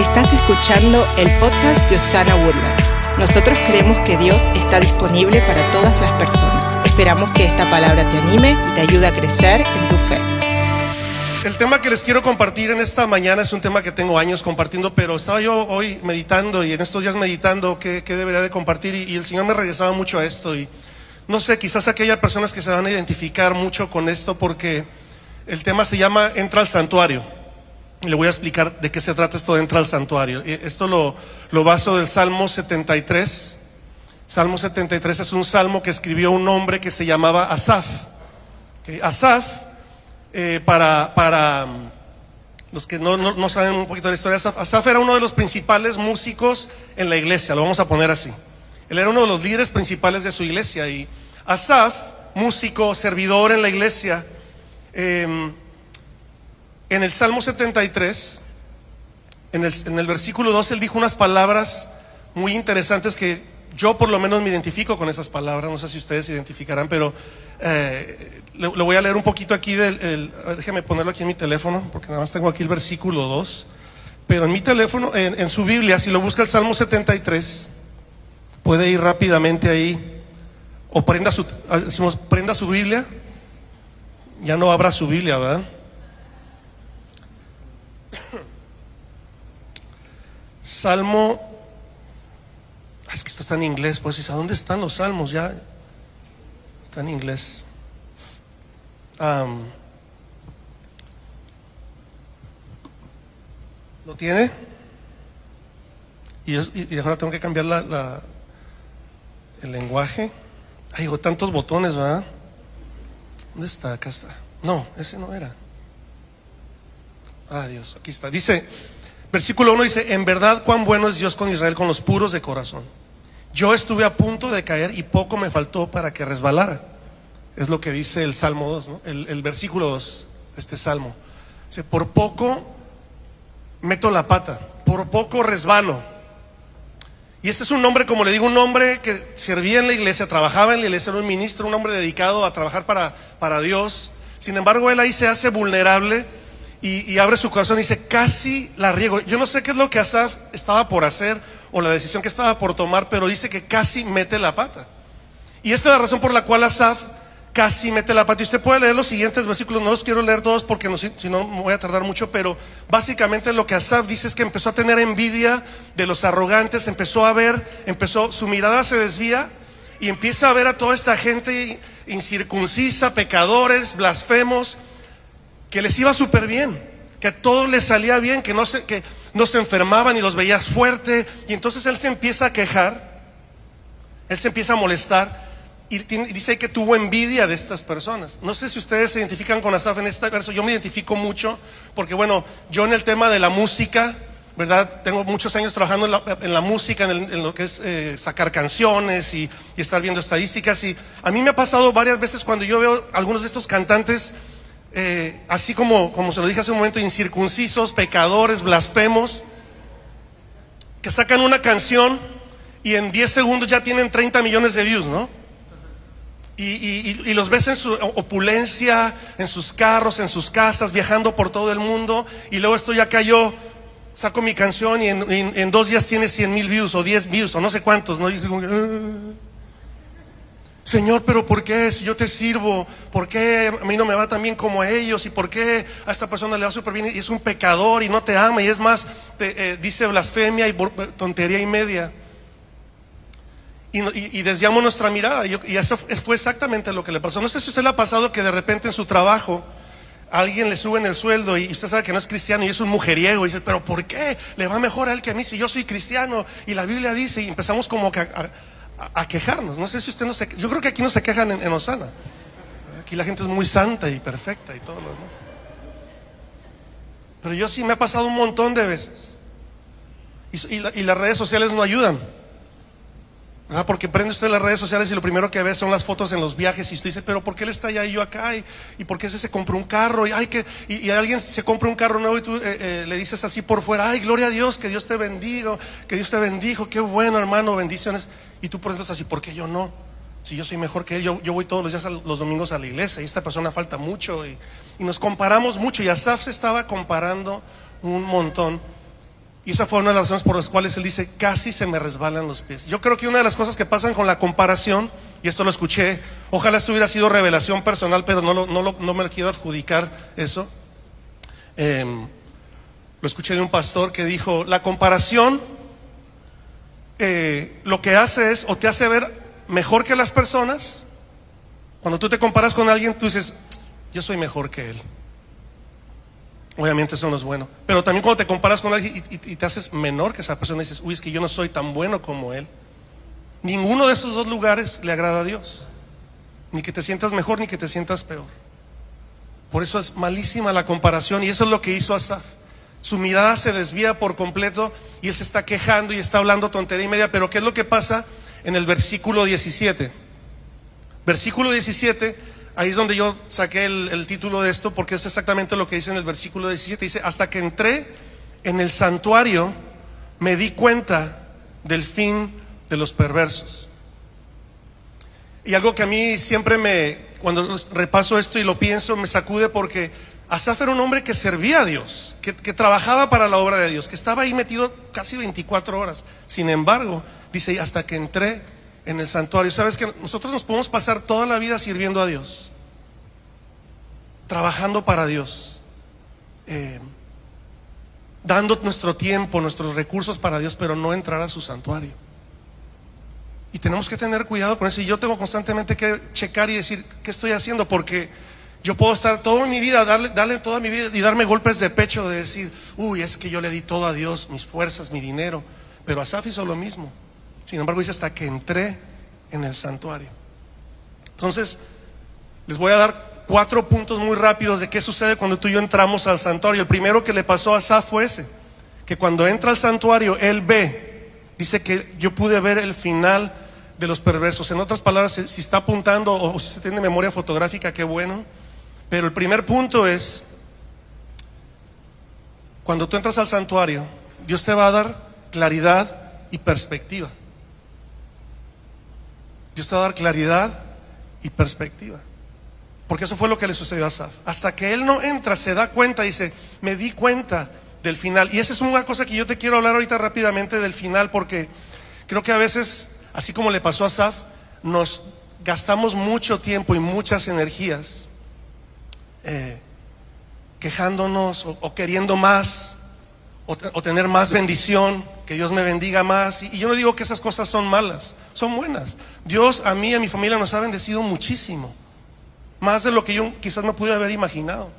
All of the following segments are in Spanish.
Estás escuchando el podcast de Osana Woodlands. Nosotros creemos que Dios está disponible para todas las personas. Esperamos que esta palabra te anime y te ayude a crecer en tu fe. El tema que les quiero compartir en esta mañana es un tema que tengo años compartiendo, pero estaba yo hoy meditando y en estos días meditando qué, qué debería de compartir y, y el Señor me regresaba mucho a esto y no sé, quizás aquellas personas que se van a identificar mucho con esto porque el tema se llama Entra al santuario. Le voy a explicar de qué se trata esto de Entra al santuario. Y Esto lo, lo baso del Salmo 73. Salmo 73 es un salmo que escribió un hombre que se llamaba Asaf. Asaf, eh, para, para mm, los que no, no- no saben un poquito de la historia Asaf, Asaf era uno de los principales músicos en la iglesia, lo vamos a poner así. Él era uno de los líderes principales de su iglesia y Asaf, músico, servidor en la iglesia, eh, en el Salmo 73, en el, en el versículo 2, él dijo unas palabras muy interesantes que yo por lo menos me identifico con esas palabras, no sé si ustedes se identificarán, pero eh, le voy a leer un poquito aquí, del, déjeme ponerlo aquí en mi teléfono, porque nada más tengo aquí el versículo 2, pero en mi teléfono, en, su Biblia, si lo busca el Salmo 73, puede ir rápidamente ahí, o prenda su, ah, prenda su Biblia, ya no abra su Biblia, ¿verdad? Salmo. Ay, Es que esto está en inglés, pues ¿a dónde están los salmos? Ya está en inglés. ¿Lo tiene? Y, ahora tengo que cambiar la- el lenguaje. Ay, digo, tantos botones, ¿verdad? ¿Dónde está? Acá está. No, ese no era. Ah, Dios, aquí está. Dice, versículo 1 dice, en verdad cuán bueno es Dios con Israel, con los puros de corazón. Yo estuve a punto de caer y poco me faltó para que resbalara. Es lo que dice el Salmo 2, ¿no? el, el versículo 2, este Salmo. Dice, por poco meto la pata, por poco resbalo. Y este es un hombre, como le digo, un hombre que servía en la iglesia, trabajaba en la iglesia, era un ministro, un hombre dedicado a trabajar para, para Dios. Sin embargo, él ahí se hace vulnerable y, abre su corazón y dice, casi la riego. Yo no sé qué es lo que Asaf estaba por hacer o la decisión que estaba por tomar, pero dice que casi mete la pata. Y esta es la razón por la cual Asaf casi mete la pata. Y usted puede leer los siguientes versículos, no los quiero leer todos porque no, si si no me voy a tardar mucho, pero básicamente lo que Asaf dice es que empezó a tener envidia de los arrogantes, empezó a ver, empezó, su mirada se desvía y empieza a ver a toda esta gente incircuncisa, pecadores, blasfemos, que les iba súper bien, que a todos les salía bien, que no se, que no se enfermaban y los veías fuerte. Y entonces él se empieza a quejar, él se empieza a molestar y dice que tuvo envidia de estas personas. No sé si ustedes se identifican con Asaf en este verso, yo me identifico mucho, porque bueno, yo en el tema de la música, ¿verdad? Tengo muchos años trabajando en la, música, en lo que es eh, sacar canciones y, y estar viendo estadísticas. Y a mí me ha pasado varias veces cuando yo veo algunos de estos cantantes, eh, así como, como se lo dije hace un momento, incircuncisos, pecadores, blasfemos, que sacan una canción y en 10 segundos ya tienen 30 millones de views, ¿no? Y, y- los ves en su opulencia, en sus carros, en sus casas, viajando por todo el mundo. Y luego estoy acá yo, saco mi canción y en, en- en dos días tiene 100 mil views o 10 views o no sé cuántos, ¿no? Y digo, "Ah". Señor, pero ¿por qué? Si yo te sirvo, ¿por qué a mí no me va tan bien como a ellos? ¿Y por qué a esta persona le va súper bien y es un pecador y no te ama? Y es más, te, eh, dice blasfemia y tontería y media. Y, desviamos nuestra mirada. Y, eso fue exactamente lo que le pasó. No sé si usted le ha pasado que de repente en su trabajo alguien le suben el sueldo y usted sabe que no es cristiano y es un mujeriego. Y dice, pero ¿por qué? Le va mejor a él que a mí si yo soy cristiano. Y la Biblia dice, y empezamos como que a- a quejarnos. No sé si usted no se... Yo creo que aquí no se quejan en, Osana. Aquí la gente es muy santa y perfecta y todo lo demás. Pero yo sí me ha pasado un montón de veces. Y, la- y las redes sociales no ayudan. ¿verdad? Porque prende usted las redes sociales y lo primero que ve son las fotos en los viajes y usted dice, pero ¿por qué él está allá y yo acá? ¿Y, y por qué ese se compró un carro? Y, ay, que, y, y alguien se compra un carro nuevo y tú eh, eh, le dices así por fuera, ay, gloria a Dios, que Dios te bendiga, que Dios te bendijo, qué bueno hermano, bendiciones. Y tú por dentro estás así, ¿por qué yo no? Si yo soy mejor que él, yo, voy todos los días, a- los domingos a la iglesia y esta persona falta mucho. Y, nos comparamos mucho y Asaf se estaba comparando un montón. Y esa fue una de las razones por las cuales él dice, casi se me resbalan los pies. Yo creo que una de las cosas que pasan con la comparación, y esto lo escuché, ojalá esto hubiera sido revelación personal, pero no, no, me lo quiero adjudicar eso. Em, lo escuché de un pastor que dijo, la comparación eh, lo que hace es, o te hace ver mejor que las personas, cuando tú te comparas con alguien, tú dices, yo soy mejor que él. Obviamente eso no es bueno. Pero también cuando te comparas con alguien y, te haces menor que esa persona, dices, uy, es que yo no soy tan bueno como él. Ninguno de esos dos lugares le agrada a Dios. Ni que te sientas mejor ni que te sientas peor. Por eso es malísima la comparación y eso es lo que hizo Asaf. Su mirada se desvía por completo y él se está quejando y está hablando tontería y media. Pero ¿qué es lo que pasa en el versículo 17? Versículo 17 Ahí es donde yo saqué el, título de esto, porque es exactamente lo que dice en el versículo 17. Dice, hasta que entré en el santuario, me di cuenta del fin de los perversos. Y algo que a mí siempre me, cuando repaso esto y lo pienso, me sacude porque Asaf era un hombre que servía a Dios, que, trabajaba para la obra de Dios, que estaba ahí metido casi 24 horas. Sin embargo, dice, hasta que entré en el santuario. Sabes que nosotros nos podemos pasar toda la vida sirviendo a Dios, trabajando para Dios, eh, dando nuestro tiempo, nuestros recursos para Dios, pero no entrar a su santuario. Y tenemos que tener cuidado con eso. Y yo tengo constantemente que checar y decir, ¿qué estoy haciendo? Porque yo puedo estar toda mi vida, darle, darle toda mi vida y darme golpes de pecho de decir, uy, es que yo le di todo a Dios, mis fuerzas, mi dinero. Pero Asaf hizo lo mismo. Sin embargo, dice hasta que entré en el santuario. Entonces, les voy a dar cuatro puntos muy rápidos de qué sucede cuando tú y yo entramos al santuario. El primero que le pasó a Asaf fue ese, que cuando entra al santuario, él ve, dice que yo pude ver el final de los perversos. En otras palabras, si está apuntando o si se tiene memoria fotográfica, qué bueno. Pero el primer punto es, cuando tú entras al santuario, Dios te va a dar claridad y perspectiva. Dios te va a dar claridad y perspectiva. Porque eso fue lo que le sucedió a Asaf. Hasta que él no entra, se da cuenta, dice, me di cuenta del final. Y esa es una cosa que yo te quiero hablar ahorita rápidamente del final, porque creo que a veces, así como le pasó a Asaf, nos gastamos mucho tiempo y muchas energías eh, quejándonos o, queriendo más o, tener más bendición, que Dios me bendiga más. y yo no digo que esas cosas son malas son buenas. Dios a mí y a mi familia nos ha bendecido muchísimo. Más de lo que yo quizás no pude haber imaginado.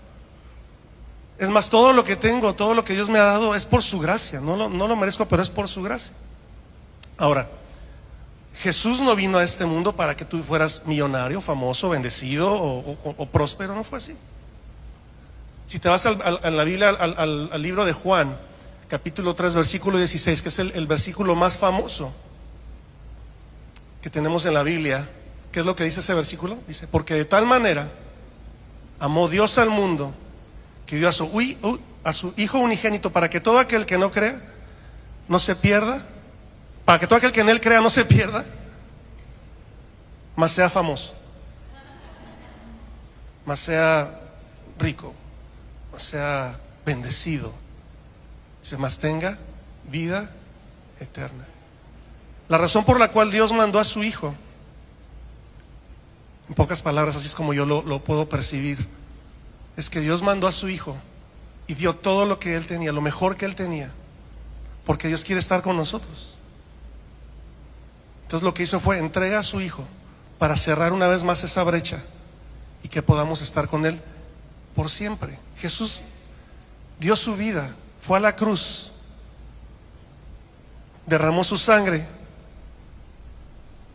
Es más, todo lo que tengo, todo lo que Dios me ha dado es por su gracia. No lo, no lo merezco, pero es por su gracia. Ahora, Jesús no vino a este mundo para que tú fueras millonario, famoso, bendecido o, próspero. No fue así. Si te vas a la Biblia, al, libro de Juan, capítulo 3, versículo 16, que es el versículo más famoso que tenemos en la Biblia, ¿qué es lo que dice ese versículo? Dice, porque de tal manera amó Dios al mundo que dio a su, a su Hijo unigénito para que todo aquel que no crea no se pierda, para que todo aquel que en Él crea no se pierda, más sea famoso, más sea rico, más sea bendecido, se más tenga vida eterna. La razón por la cual Dios mandó a su Hijo, en pocas palabras, así es como yo lo, puedo percibir, es que Dios mandó a su Hijo y dio todo lo que Él tenía, lo mejor que Él tenía, porque Dios quiere estar con nosotros. Entonces lo que hizo fue entrega a su Hijo para cerrar una vez más esa brecha y que podamos estar con Él por siempre. Jesús dio su vida, fue a la cruz, derramó su sangre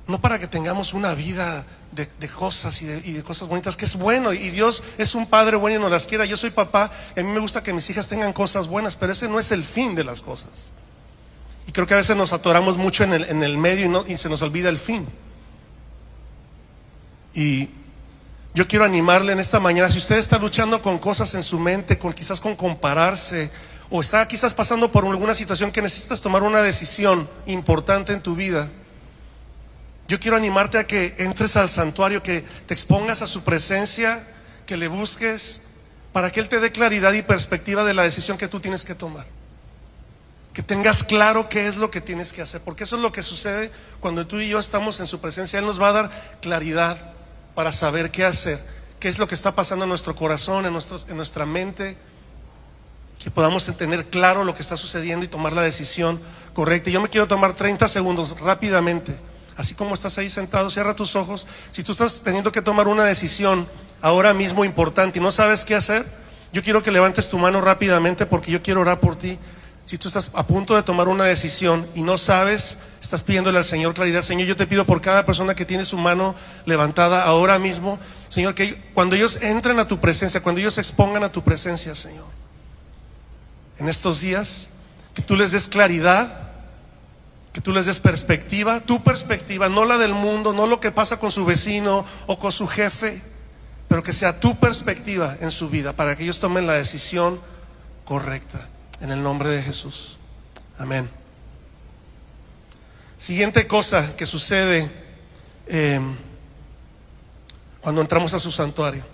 no para que tengamos una vida de, cosas y de, cosas bonitas, que es bueno. Y Dios es un Padre bueno y nos las quiera. Yo soy papá y a mí me gusta que mis hijas tengan cosas buenas, pero ese no es el fin de las cosas. Y creo que a veces nos atoramos mucho en el, en el medio y, y se nos olvida el fin. Y yo quiero animarle en esta mañana, si usted está luchando con cosas en su mente, con quizás con compararse, o está quizás pasando por alguna situación que necesitas tomar una decisión importante en tu vida, yo quiero animarte a que entres al santuario, que te expongas a su presencia, que le busques, para que Él te dé claridad y perspectiva de la decisión que tú tienes que tomar. que tengas claro qué es lo que tienes que hacer, porque eso es lo que sucede cuando tú y yo estamos en su presencia. Él nos va a dar claridad para saber qué hacer, qué es lo que está pasando en nuestro corazón, en, en nuestra mente, que podamos tener claro lo que está sucediendo y tomar la decisión correcta. Yo me quiero tomar 30 segundos rápidamente, así como estás ahí sentado, cierra tus ojos. Si tú estás teniendo que tomar una decisión ahora mismo importante y no sabes qué hacer, yo quiero que levantes tu mano rápidamente porque yo quiero orar por ti. Si tú estás a punto de tomar una decisión y no sabes, estás pidiéndole al Señor claridad. Señor, yo te pido por cada persona que tiene su mano levantada ahora mismo, Señor, que cuando ellos entren a tu presencia, cuando ellos se expongan a tu presencia, Señor, en estos días, que tú les des claridad, que tú les des perspectiva, tu perspectiva, no la del mundo, no lo que pasa con su vecino o con su jefe, pero que sea tu perspectiva en su vida para que ellos tomen la decisión correcta. En el nombre de Jesús. Amén. Siguiente cosa que sucede eh, cuando entramos a su santuario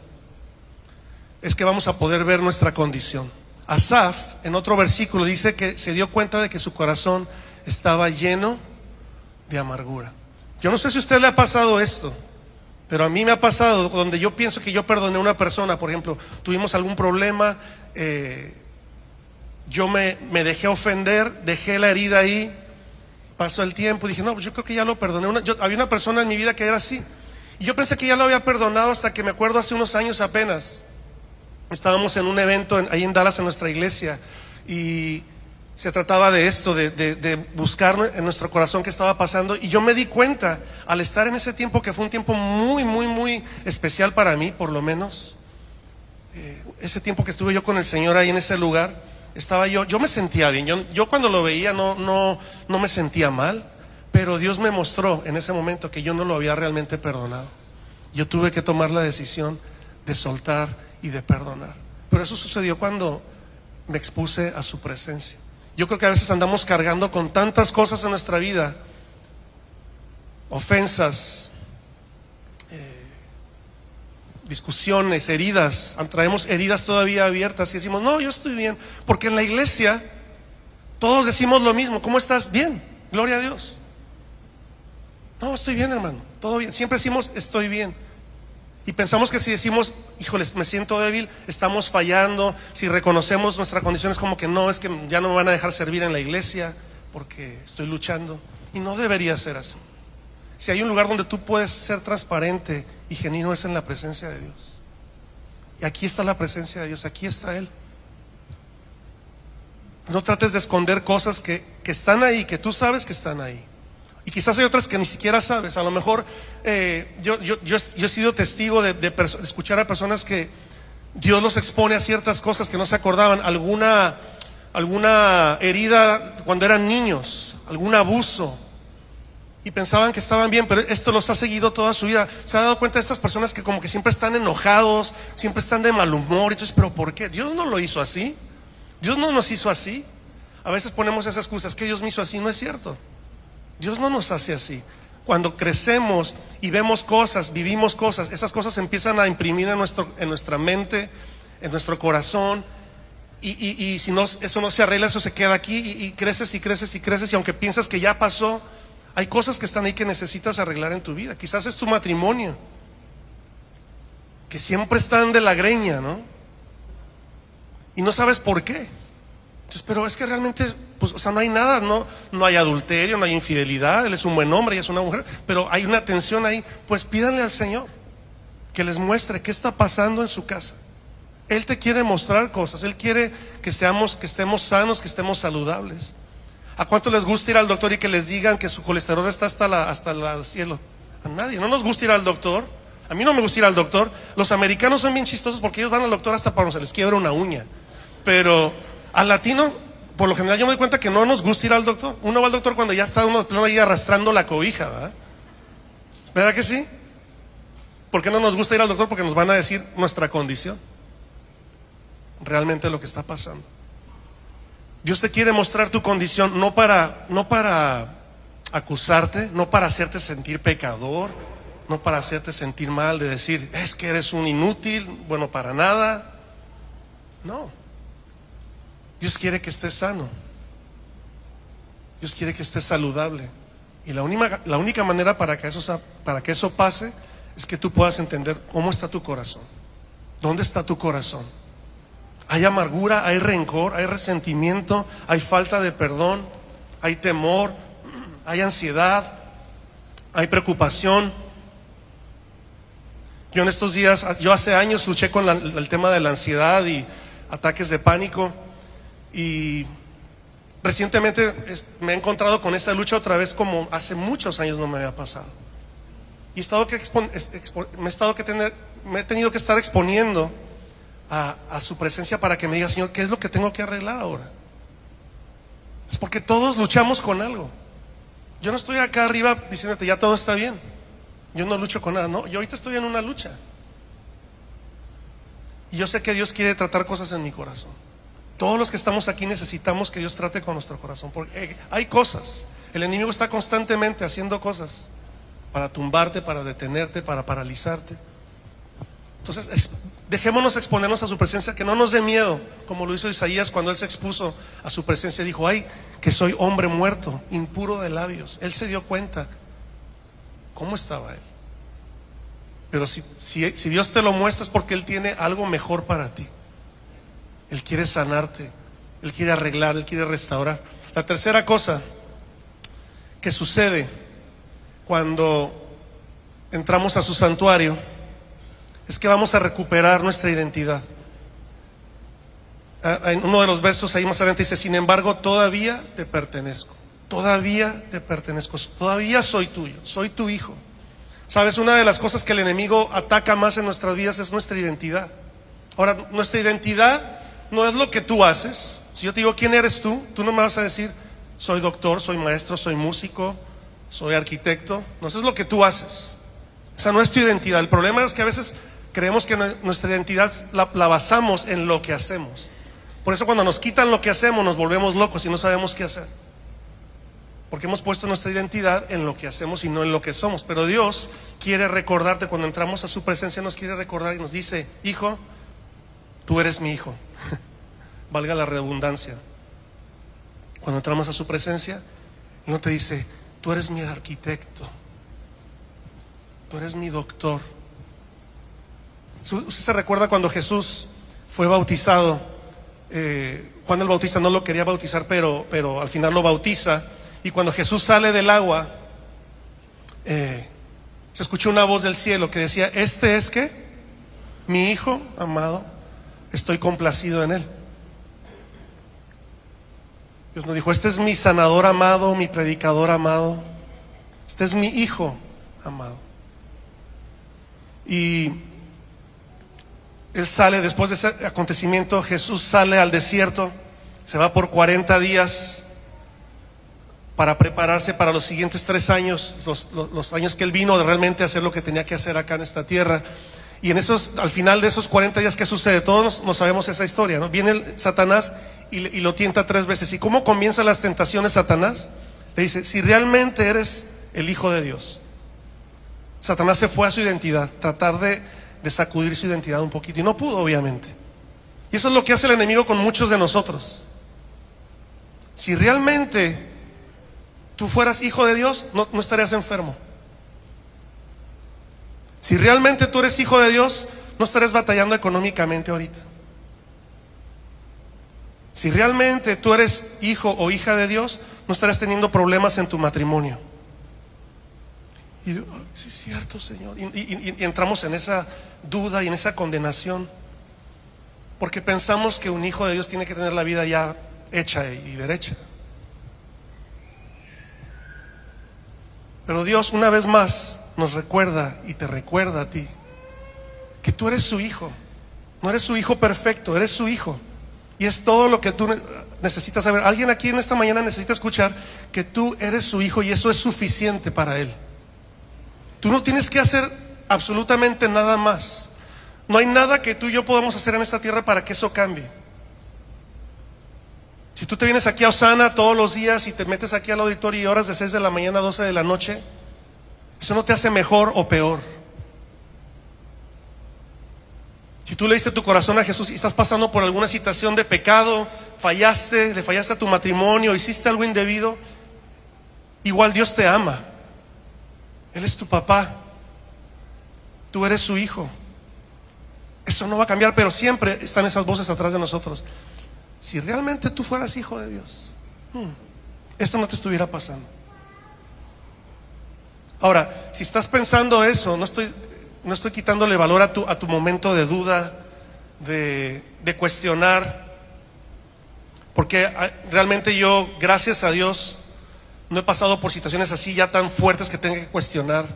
es que vamos a poder ver nuestra condición. Asaf, en otro versículo, dice que se dio cuenta de que su corazón estaba lleno de amargura. Yo no sé si a usted le ha pasado esto, pero a mí me ha pasado donde yo pienso que yo perdoné a una persona, por ejemplo, tuvimos algún problema, eh, yo me, dejé ofender, dejé la herida ahí, pasó el tiempo, dije, no, pues yo creo que ya lo perdoné. había una persona en mi vida que era así. Y yo pensé que ya lo había perdonado hasta que me acuerdo hace unos años apenas. Estábamos en un evento ahí en Dallas, en nuestra iglesia, y se trataba de esto, de, buscar en nuestro corazón qué estaba pasando. Y yo me di cuenta, al estar en ese tiempo, que fue un tiempo muy, muy, muy especial para mí, por lo menos, eh, ese tiempo que estuve yo con el Señor ahí en ese lugar, estaba yo, yo me sentía bien, yo, yo cuando lo veía no, no, no me sentía mal, pero Dios me mostró en ese momento que yo no lo había realmente perdonado. Yo tuve que tomar la decisión de soltar y de perdonar. Pero eso sucedió cuando me expuse a su presencia. Yo creo que a veces andamos cargando con tantas cosas en nuestra vida, ofensas, discusiones, heridas, traemos heridas todavía abiertas y decimos, no, yo estoy bien, porque en la iglesia todos decimos lo mismo, ¿cómo estás? Bien, gloria a Dios. No, estoy bien, hermano, todo bien. Siempre decimos, estoy bien. Y pensamos que si decimos, híjoles, me siento débil, estamos fallando. Si reconocemos nuestra condición es como que no, es que ya no me van a dejar servir en la iglesia porque estoy luchando. Y no debería ser así. Si hay un lugar donde tú puedes ser transparente y genuino es en la presencia de Dios. Y aquí está la presencia de Dios, aquí está Él. No trates de esconder cosas que, están ahí, que tú sabes que están ahí. Y quizás hay otras que ni siquiera sabes. A lo mejor eh, yo, yo, yo, he sido testigo de, de, escuchar a personas que Dios los expone a ciertas cosas que no se acordaban. Alguna, alguna herida cuando eran niños, algún abuso, y pensaban que estaban bien, pero esto los ha seguido toda su vida. Se ha dado cuenta de estas personas que como que siempre están enojados, siempre están de mal humor. Entonces, ¿pero por qué? Dios no lo hizo así. Dios no nos hizo así. A veces ponemos esas excusas, que Dios me hizo así, no es cierto. Dios no nos hace así. Cuando crecemos y vemos cosas, vivimos cosas, esas cosas empiezan a imprimir en, nuestro, en nuestra mente, en nuestro corazón. Y, si no, eso no se arregla, eso se queda aquí y, y creces y creces y creces. Y aunque piensas que ya pasó, hay cosas que están ahí que necesitas arreglar en tu vida. Quizás es tu matrimonio, que siempre están de la greña, ¿no? Y no sabes por qué. Entonces, pero es que realmente, pues, o sea, no hay nada, no, no hay adulterio, no hay infidelidad, él es un buen hombre, ella es una mujer, pero hay una tensión ahí. Pues pídanle al Señor que les muestre qué está pasando en su casa. Él te quiere mostrar cosas, Él quiere que seamos, que estemos sanos, que estemos saludables. ¿A cuánto les gusta ir al doctor y que les digan que su colesterol está hasta, la, hasta el cielo? A nadie. No nos gusta ir al doctor. A mí no me gusta ir al doctor. Los americanos son bien chistosos porque ellos van al doctor hasta para se les quiebra una uña. Pero al latino, por lo general yo me doy cuenta que no nos gusta ir al doctor. Uno va al doctor cuando ya está uno ahí arrastrando la cobija, ¿verdad? ¿Verdad que sí? ¿Por qué no nos gusta ir al doctor? Porque nos van a decir nuestra condición. Realmente lo que está pasando. Dios te quiere mostrar tu condición no para, no para acusarte, no para hacerte sentir pecador, no para hacerte sentir mal, de decir, es que eres un inútil, bueno, para nada. No. Dios quiere que estés sano. Dios quiere que estés saludable. Y la única, la única manera para que, eso, para que eso pase es que tú puedas entender cómo está tu corazón. ¿Dónde está tu corazón? Hay amargura, hay rencor, hay resentimiento, hay falta de perdón, hay temor, hay ansiedad, hay preocupación. Yo en estos días, yo hace años luché con el tema de la ansiedad y ataques de pánico y recientemente me he encontrado con esta lucha otra vez como hace muchos años no me había pasado. Y estado que me, he estado que tener, me he tenido que estar exponiendo a, su presencia para que me diga, Señor, ¿qué es lo que tengo que arreglar ahora? Es porque todos luchamos con algo. Yo no estoy acá arriba diciéndote, ya todo está bien. Yo no lucho con nada, no. Yo ahorita estoy en una lucha. Y yo sé que Dios quiere tratar cosas en mi corazón. Todos los que estamos aquí necesitamos que Dios trate con nuestro corazón. Porque eh, hay cosas. El enemigo está constantemente haciendo cosas para tumbarte, para detenerte, para paralizarte. Entonces, dejémonos exponernos a su presencia, que no nos dé miedo, como lo hizo Isaías cuando él se expuso a su presencia. Dijo, ay, que soy hombre muerto, impuro de labios. Él se dio cuenta cómo estaba él. Pero si, si Dios te lo muestra es porque Él tiene algo mejor para ti. Él quiere sanarte, Él quiere arreglar, Él quiere restaurar. La tercera cosa que sucede cuando entramos a su santuario es que vamos a recuperar nuestra identidad. Ah, en uno de los versos ahí más adelante dice, sin embargo, todavía te pertenezco, todavía te pertenezco, todavía soy tuyo, soy tu hijo. Sabes, una de las cosas que el enemigo ataca más en nuestras vidas es nuestra identidad. Ahora, nuestra identidad no es lo que tú haces. Si yo te digo, ¿quién eres tú? Tú no me vas a decir, soy doctor, soy maestro, soy músico, soy arquitecto. No, eso es lo que tú haces. Esa no es tu identidad. El problema es que a veces creemos que nuestra identidad la, basamos en lo que hacemos. Por eso cuando nos quitan lo que hacemos nos volvemos locos y no sabemos qué hacer. Porque hemos puesto nuestra identidad en lo que hacemos y no en lo que somos. Pero Dios quiere recordarte, cuando entramos a su presencia nos quiere recordar y nos dice, hijo, tú eres mi hijo. Valga la redundancia. Cuando entramos a su presencia, no te dice, tú eres mi arquitecto, tú eres mi doctor. ¿Usted se recuerda cuando Jesús fue bautizado? Eh, Juan el Bautista no lo quería bautizar, pero, pero al final lo bautiza. Y cuando Jesús sale del agua, eh, se escuchó una voz del cielo que decía, este es que mi hijo amado, estoy complacido en él. Dios nos dijo, este es mi sanador amado, mi predicador amado, este es mi hijo amado. Y él sale, después de ese acontecimiento, Jesús sale al desierto, se va por 40 días para prepararse para los siguientes tres años, los, años que él vino de realmente hacer lo que tenía que hacer acá en esta tierra. Y en esos, al final de esos 40 días, ¿qué sucede? Todos no sabemos esa historia, ¿no? Viene el, Satanás y, y, lo tienta tres veces. ¿Y cómo comienzan las tentaciones Satanás? Le dice, si realmente eres el Hijo de Dios. Satanás se fue a su identidad, tratar de de sacudir su identidad un poquito. Y no pudo, obviamente. Y eso es lo que hace el enemigo con muchos de nosotros. Si realmente tú fueras hijo de Dios, no, estarías enfermo. Si realmente tú eres hijo de Dios, no estarías batallando económicamente ahorita. Si realmente tú eres hijo o hija de Dios, no estarás teniendo problemas en tu matrimonio. Y sí es cierto, Señor. Y, entramos en esa duda y en esa condenación. Porque pensamos que un hijo de Dios tiene que tener la vida ya hecha y derecha. Pero Dios una vez más nos recuerda y te recuerda a ti que tú eres su hijo. No eres su hijo perfecto, eres su hijo. Y es todo lo que tú necesitas saber. Alguien aquí en esta mañana necesita escuchar que tú eres su hijo y eso es suficiente para él. Tú no tienes que hacer absolutamente nada más. No hay nada que tú y yo podamos hacer en esta tierra para que eso cambie. Si tú te vienes aquí a Osana todos los días y te metes aquí al auditorio y horas de 6 de la mañana a 12 de la noche, eso no te hace mejor o peor. Si tú le diste tu corazón a Jesús y estás pasando por alguna situación de pecado, fallaste, le fallaste a tu matrimonio, hiciste algo indebido, Igual Dios te ama. Él es tu papá. Tú eres su hijo. Eso no va a cambiar, pero siempre están esas voces atrás de nosotros. Si realmente tú fueras hijo de Dios, hmm, esto no te estuviera pasando. Ahora, si estás pensando eso, no estoy, no estoy quitándole valor a tu, a tu momento de duda, de, de cuestionar, porque ah, realmente yo, gracias a Dios, no he pasado por situaciones así ya tan fuertes que tenga que cuestionar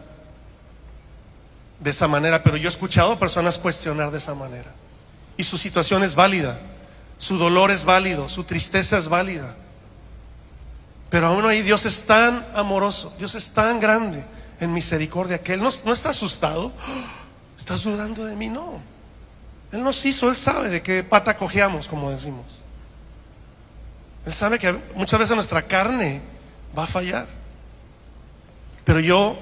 de esa manera, pero yo he escuchado a personas cuestionar de esa manera. Y su situación es válida, su dolor es válido, su tristeza es válida. Pero aún ahí Dios es tan amoroso, Dios es tan grande en misericordia que Él no, no está asustado. ¿Estás dudando de mí? No. Él nos hizo, Él sabe de qué pata cojeamos, como decimos. Él sabe que muchas veces nuestra carne va a fallar. Pero yo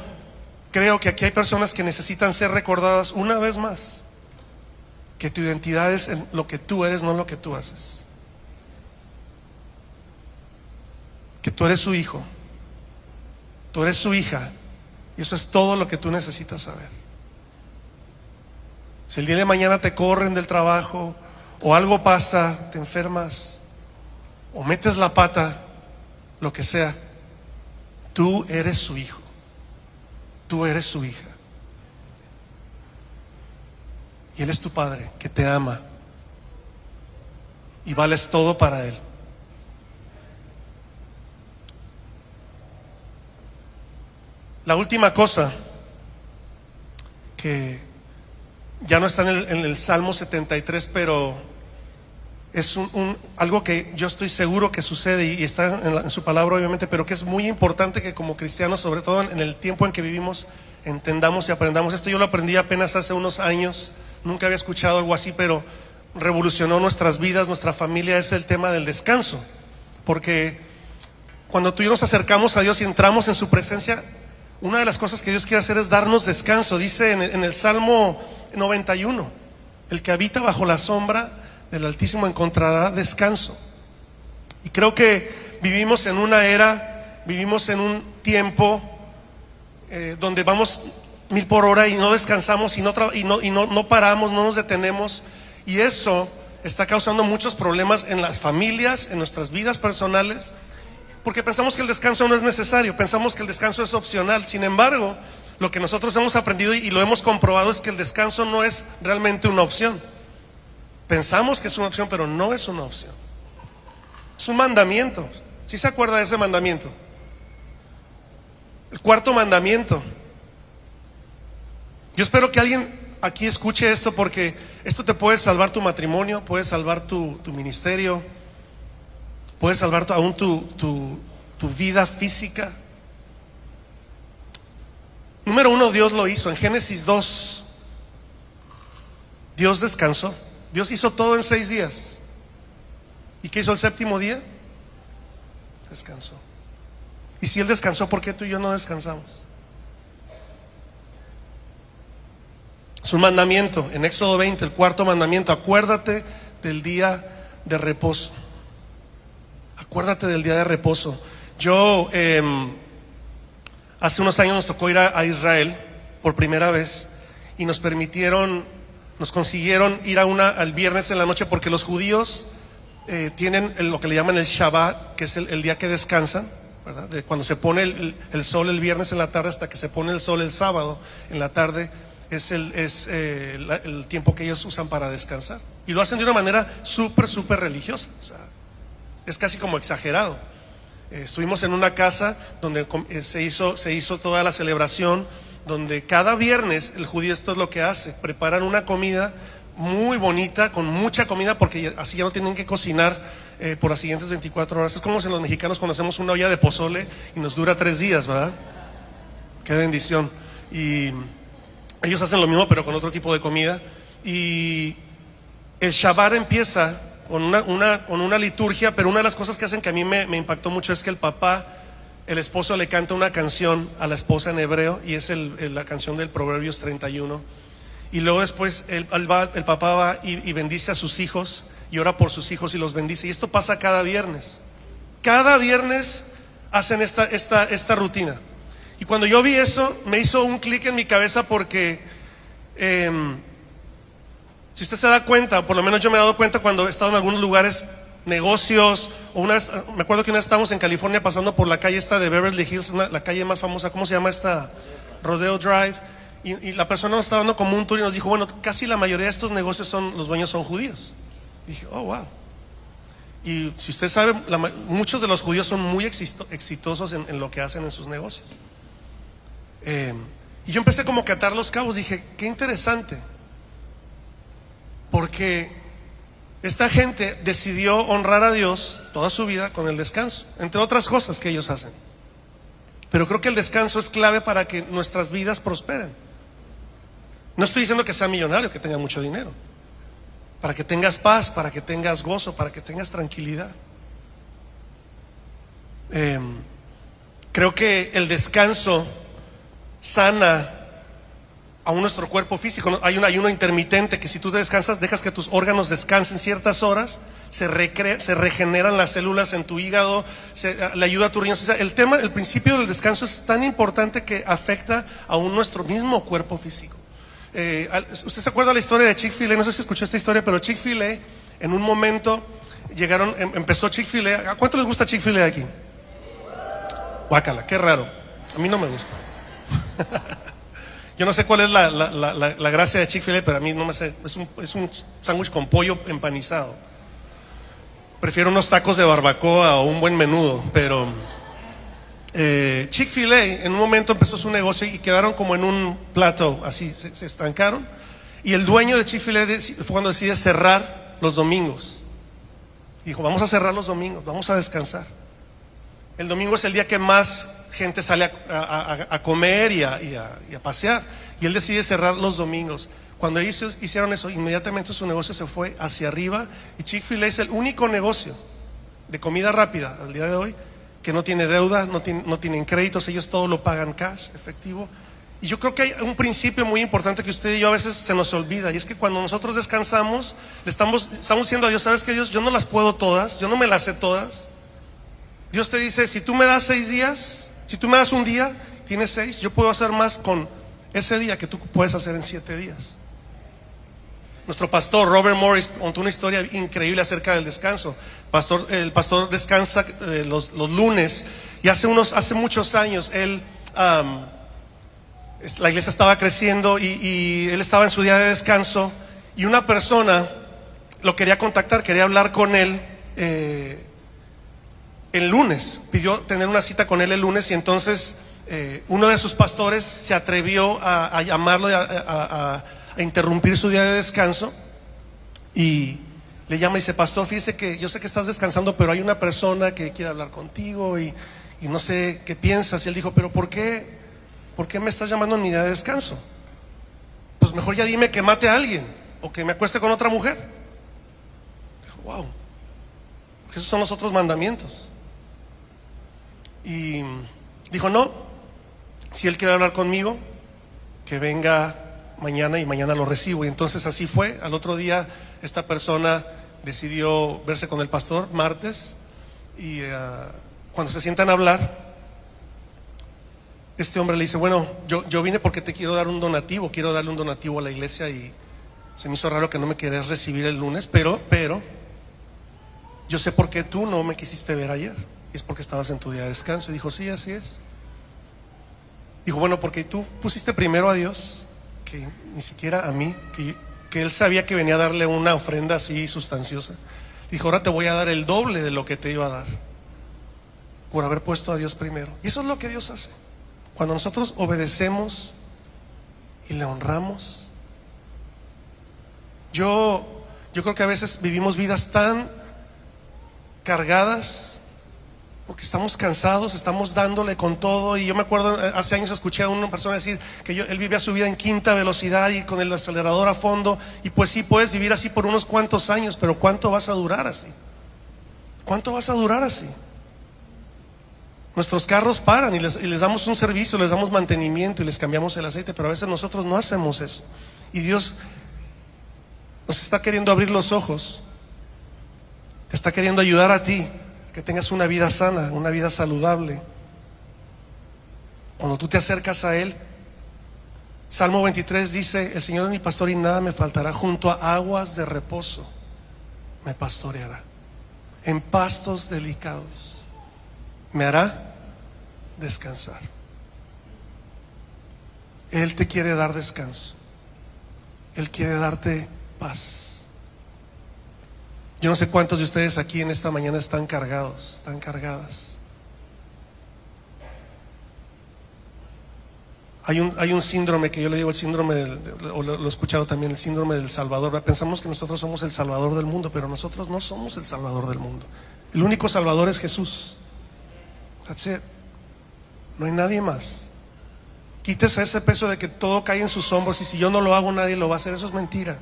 creo que aquí hay personas que necesitan ser recordadas una vez más que tu identidad es en lo que tú eres, no lo que tú haces. Que tú eres su hijo, tú eres su hija, y eso es todo lo que tú necesitas saber. Si el día de mañana te corren del trabajo, o algo pasa, te enfermas, o metes la pata, lo que sea, tú eres su hijo. Tú eres su hija. Y Él es tu Padre que te ama. Y vales todo para Él. La última cosa que ya no está en el, en el Salmo 73, pero es un, algo que yo estoy seguro que sucede y, está en, su palabra obviamente, pero que es muy importante que como cristianos, sobre todo en, el tiempo en que vivimos, entendamos y aprendamos. Esto yo lo aprendí apenas hace unos años, nunca había escuchado algo así, pero revolucionó nuestras vidas, nuestra familia, es el tema del descanso. Porque cuando tú y yo nos acercamos a Dios y entramos en su presencia, una de las cosas que Dios quiere hacer es darnos descanso. Dice en, en el Salmo 91, el que habita bajo la sombra el Altísimo encontrará descanso. Y creo que vivimos en una era, vivimos en un tiempo eh, donde vamos mil por hora y no descansamos y, no, y, no, y no, no paramos, no nos detenemos. Y eso está causando muchos problemas en las familias, en nuestras vidas personales, porque pensamos que el descanso no es necesario, pensamos que el descanso es opcional. Sin embargo, lo que nosotros hemos aprendido y lo hemos comprobado es que el descanso no es realmente una opción. Pensamos que es una opción, pero no es una opción. Es un mandamiento. ¿Sí se acuerda de ese mandamiento? El cuarto mandamiento. Yo espero que alguien aquí escuche esto porque esto te puede salvar tu matrimonio, puede salvar tu, ministerio, puede salvar aún tu, tu vida física. Número uno, Dios lo hizo. En Génesis 2, Dios descansó. Dios hizo todo en seis días. ¿Y qué hizo el séptimo día? Descansó. Y si Él descansó, ¿por qué tú y yo no descansamos? Es un mandamiento, en Éxodo 20, el cuarto mandamiento, acuérdate del día de reposo. Acuérdate del día de reposo. Yo, em, hace unos años nos tocó ir a Israel por primera vez y nos permitieron nos consiguieron ir a una al viernes en la noche porque los judíos eh, tienen lo que le llaman el Shabbat, que es el, día que descansan, ¿verdad? De cuando se pone el, sol el viernes en la tarde hasta que se pone el sol el sábado en la tarde, es el, es, eh, el tiempo que ellos usan para descansar. Y lo hacen de una manera súper, súper religiosa. Es casi como exagerado. Eh, estuvimos en una casa donde se, hizo, se hizo toda la celebración donde cada viernes el judío esto es lo que hace, preparan una comida muy bonita, con mucha comida, porque así ya no tienen que cocinar eh, por las siguientes 24 horas. Es como si los mexicanos cuando hacemos una olla de pozole y nos dura tres días, ¿verdad? Qué bendición. Y ellos hacen lo mismo, pero con otro tipo de comida. Y el Shabbat empieza con una, con una liturgia, pero una de las cosas que hacen que a mí me impactó mucho es que el papá el esposo le canta una canción a la esposa en hebreo y es la canción del Proverbios 31. Y luego después el, el papá va y, bendice a sus hijos y ora por sus hijos y los bendice. Y esto pasa cada viernes. Cada viernes hacen esta, esta, esta rutina. Y cuando yo vi eso, me hizo un clic en mi cabeza porque em, si usted se da cuenta, por lo menos yo me he dado cuenta cuando he estado en algunos lugares, negocios, o una vez, me acuerdo que una vez estábamos en California pasando por la calle esta de Beverly Hills, la calle más famosa, ¿cómo se llama esta? Rodeo Drive. Y, la persona nos estaba dando como un tour y nos dijo, bueno, casi la mayoría de estos negocios son, los dueños son judíos. dije, oh, wow. Y si usted sabe, muchos de los judíos son muy exitosos en, lo que hacen en sus negocios. Em, y yo empecé como a atar los cabos, dije, qué interesante. Porque esta gente decidió honrar a Dios toda su vida con el descanso, entre otras cosas que ellos hacen. Pero creo que el descanso es clave para que nuestras vidas prosperen. No estoy diciendo que sea millonario, que tenga mucho dinero. Para que tengas paz, para que tengas gozo, para que tengas tranquilidad. Em, creo que el descanso sana aún nuestro cuerpo físico. Hay un ayuno intermitente que si tú descansas, dejas que tus órganos descansen ciertas horas, se, se regeneran las células en tu hígado, se, le ayuda a tu riñón. el tema, el principio del descanso es tan importante que afecta aún nuestro mismo cuerpo físico. Eh, ¿Usted se acuerda la historia de Chick-fil-A? No sé si escuchó esta historia, pero Chick-fil-A en un momento llegaron, em, empezó Chick-fil-A. ¿A cuánto les gusta Chick-fil-A aquí? Guácala, qué raro. A mí no me gusta. Yo no sé cuál es la, la, gracia de Chick-fil-A, pero a mí no me sé. Es un, es un sándwich con pollo empanizado. Prefiero unos tacos de barbacoa o un buen menudo, pero eh, Chick-fil-A en un momento empezó su negocio y quedaron como en un plato, así, se, estancaron. Y el dueño de Chick-fil-A fue cuando decide cerrar los domingos. Dijo, vamos a cerrar los domingos, vamos a descansar. El domingo es el día que más gente sale a, comer y, a, pasear. Y él decide cerrar los domingos. Cuando ellos hicieron eso, inmediatamente su negocio se fue hacia arriba. Y Chick-fil-A es el único negocio de comida rápida al día de hoy que no tiene deuda, no, no tienen créditos, ellos todo lo pagan cash, efectivo. Y yo creo que hay un principio muy importante que usted y yo a veces se nos olvida, y es que cuando nosotros descansamos, le estamos, estamos diciendo a Dios, ¿sabes que Dios? Yo no las puedo todas, yo no me las sé todas. Dios te dice, si tú me das seis días, si tú me das un día, tienes seis, yo puedo hacer más con ese día que tú puedes hacer en siete días. Nuestro pastor Robert Morris contó una historia increíble acerca del descanso. Pastor, el pastor descansa eh, los, lunes y hace, unos, hace muchos años él, la iglesia estaba creciendo y, él estaba en su día de descanso y una persona lo quería contactar, quería hablar con él. Eh, el lunes, pidió tener una cita con él el lunes y entonces eh, uno de sus pastores se atrevió a, llamarlo, a, a, interrumpir su día de descanso y le llama y dice, pastor, fíjese que yo sé que estás descansando, pero hay una persona que quiere hablar contigo y, no sé qué piensas. Y él dijo, pero ¿por qué? ¿Por qué me estás llamando en mi día de descanso? Pues mejor ya dime que mate a alguien o que me acueste con otra mujer. Dijo, wow, esos son los otros mandamientos. Y dijo, no, si él quiere hablar conmigo, que venga mañana y mañana lo recibo. Y entonces así fue. Al otro día esta persona decidió verse con el pastor martes y eh, cuando se sientan a hablar, este hombre le dice, bueno, yo, yo vine porque te quiero dar un donativo, quiero darle un donativo a la iglesia y se me hizo raro que no me querías recibir el lunes, pero, pero, yo sé por qué tú no me quisiste ver ayer es porque estabas en tu día de descanso. Y dijo, sí, así es. Dijo, bueno, porque tú pusiste primero a Dios, que ni siquiera a mí, que, que Él sabía que venía a darle una ofrenda así sustanciosa. Dijo, ahora te voy a dar el doble de lo que te iba a dar, por haber puesto a Dios primero. Y eso es lo que Dios hace. Cuando nosotros obedecemos y le honramos, yo, yo creo que a veces vivimos vidas tan cargadas porque estamos cansados, estamos dándole con todo. Y yo me acuerdo, eh, hace años escuché a una persona decir que él vivía su vida en quinta velocidad y con el acelerador a fondo. Y pues sí, puedes vivir así por unos cuantos años, pero ¿cuánto vas a durar así? ¿Cuánto vas a durar así? Nuestros carros paran y les, y les damos un servicio, les damos mantenimiento y les cambiamos el aceite, pero a veces nosotros no hacemos eso. Y Dios nos está queriendo abrir los ojos, te está queriendo ayudar a ti que tengas una vida sana, una vida saludable. Cuando tú te acercas a Él, Salmo 23 dice, el Señor es mi pastor y nada me faltará, junto a aguas de reposo me pastoreará, en pastos delicados me hará descansar. Él te quiere dar descanso, Él quiere darte paz. Yo no sé cuántos de ustedes aquí en esta mañana están cargados, están cargadas. Hay un, síndrome que yo le digo el síndrome, del, o lo, he escuchado también, el síndrome del Salvador. Pensamos que nosotros somos el Salvador del mundo, pero nosotros no somos el Salvador del mundo. El único Salvador es Jesús. No hay nadie más. Quítese ese peso de que todo cae en sus hombros y si yo no lo hago nadie lo va a hacer. Eso es mentira.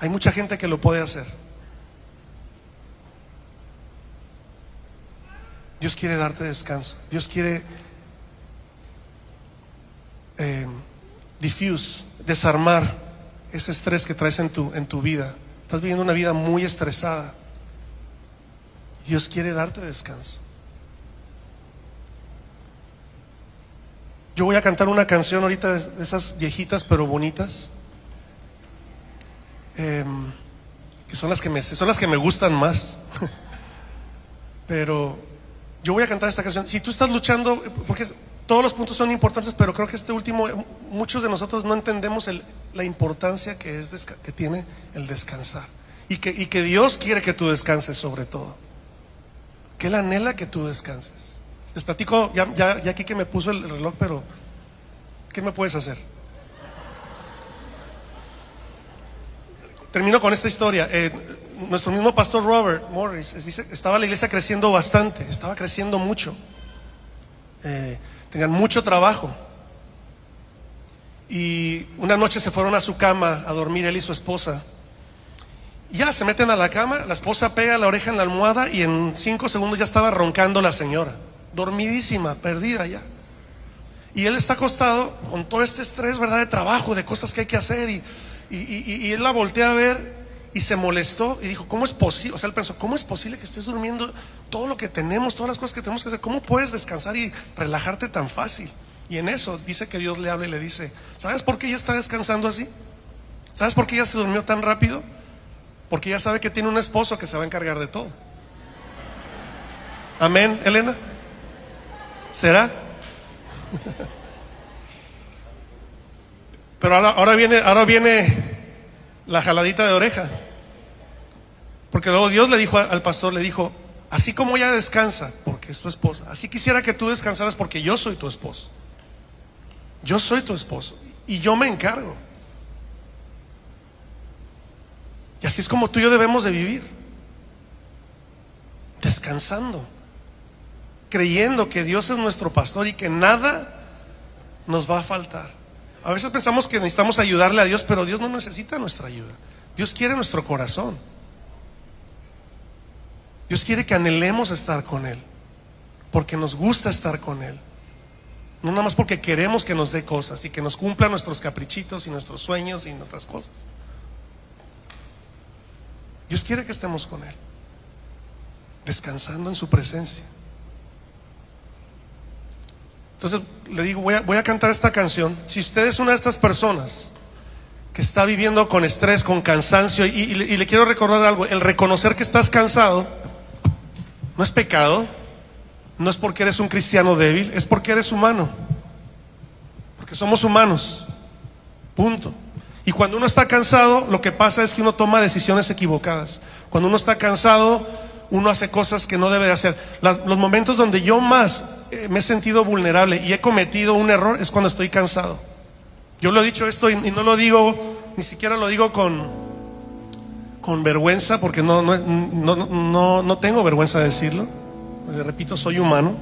Hay mucha gente que lo puede hacer. Dios quiere darte descanso. Dios quiere eh, diffuse, desarmar ese estrés que traes en tu, en tu vida. Estás viviendo una vida muy estresada. Dios quiere darte descanso. Yo voy a cantar una canción ahorita de esas viejitas pero bonitas, eh, que son las que me son las que me gustan más. pero yo voy a cantar esta canción. Si tú estás luchando, porque todos los puntos son importantes, pero creo que este último, muchos de nosotros no entendemos la importancia que, tiene el descansar. Y que, Dios quiere que tú descanses sobre todo. Que Él anhela que tú descanses. Les platico, ya aquí que me puso el reloj, pero ¿qué me puedes hacer? Termino con esta historia. Eh, nuestro mismo pastor Robert Morris dice, estaba la iglesia creciendo bastante, estaba creciendo mucho. Eh, tenían mucho trabajo. Y una noche se fueron a su cama a dormir él y su esposa. Ya se meten a la cama, la esposa pega la oreja en la almohada y en cinco segundos ya estaba roncando la señora dormidísima, perdida ya. Y él está acostado con todo este estrés, ¿verdad? De trabajo, de cosas que hay que hacer. Y, y, y, y él la voltea a ver y se molestó y dijo, ¿cómo es posible? O sea, él pensó, ¿cómo es posible que estés durmiendo todo lo que tenemos, todas las cosas que tenemos que hacer? ¿Cómo puedes descansar y relajarte tan fácil? Y en eso dice que Dios le habla y le dice, ¿sabes por qué ella está descansando así? ¿Sabes por qué ella se durmió tan rápido? Porque ella sabe que tiene un esposo que se va a encargar de todo. Amén, Elena. ¿Será? Pero ahora, ahora, viene, ahora viene la jaladita de oreja. Porque luego Dios le dijo al pastor, le dijo, así como ella descansa, porque es tu esposa, así quisiera que tú descansaras porque yo soy tu esposo. Yo soy tu esposo y yo me encargo. Y así es como tú y yo debemos de vivir. Descansando creyendo que Dios es nuestro pastor y que nada nos va a faltar. A veces pensamos que necesitamos ayudarle a Dios, pero Dios no necesita nuestra ayuda. Dios quiere nuestro corazón. Dios quiere que anhelemos estar con Él, porque nos gusta estar con Él. No nada más porque queremos que nos dé cosas y que nos cumpla nuestros caprichitos y nuestros sueños y nuestras cosas. Dios quiere que estemos con Él, descansando en su presencia. Entonces le digo, voy a, cantar esta canción. Si usted es una de estas personas que está viviendo con estrés, con cansancio, y, le quiero recordar algo, el reconocer que estás cansado no es pecado, no es porque eres un cristiano débil, es porque eres humano, porque somos humanos, punto. Y cuando uno está cansado, lo que pasa es que uno toma decisiones equivocadas. Cuando uno está cansado, uno hace cosas que no debe de hacer. Los momentos donde yo más eh, me he sentido vulnerable y he cometido un error es cuando estoy cansado. Yo lo he dicho esto y no lo digo, ni siquiera lo digo con, con vergüenza, porque no, no, no, no, tengo vergüenza de decirlo. Repito, soy humano.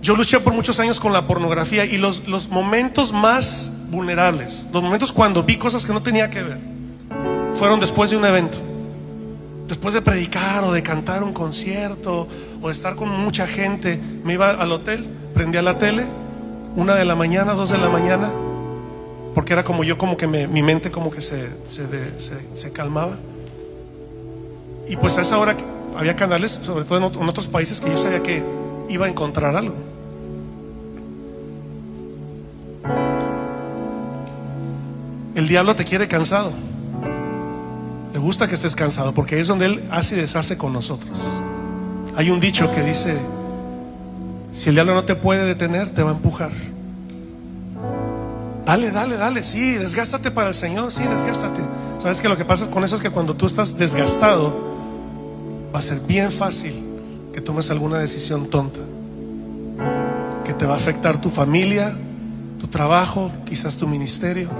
Yo luché por muchos años con la pornografía y los, los momentos más vulnerables, los momentos cuando vi cosas que no tenía que ver, fueron después de un evento después de predicar o de cantar un concierto o de estar con mucha gente, me iba al hotel, prendía la tele, una de la mañana, dos de la mañana, porque era como yo, como que me, mi mente como que se, se, se, calmaba. Y pues a esa hora había canales, sobre todo en otros países, que yo sabía que iba a encontrar algo. El diablo te quiere cansado. Le gusta que estés cansado porque es donde Él hace y deshace con nosotros. Hay un dicho que dice, si el diablo no te puede detener, te va a empujar. Dale, dale, dale, sí, desgástate para el Señor, sí, desgástate. Sabes que lo que pasa con eso es que cuando tú estás desgastado, va a ser bien fácil que tomes alguna decisión tonta, que te va a afectar tu familia, tu trabajo, quizás tu ministerio.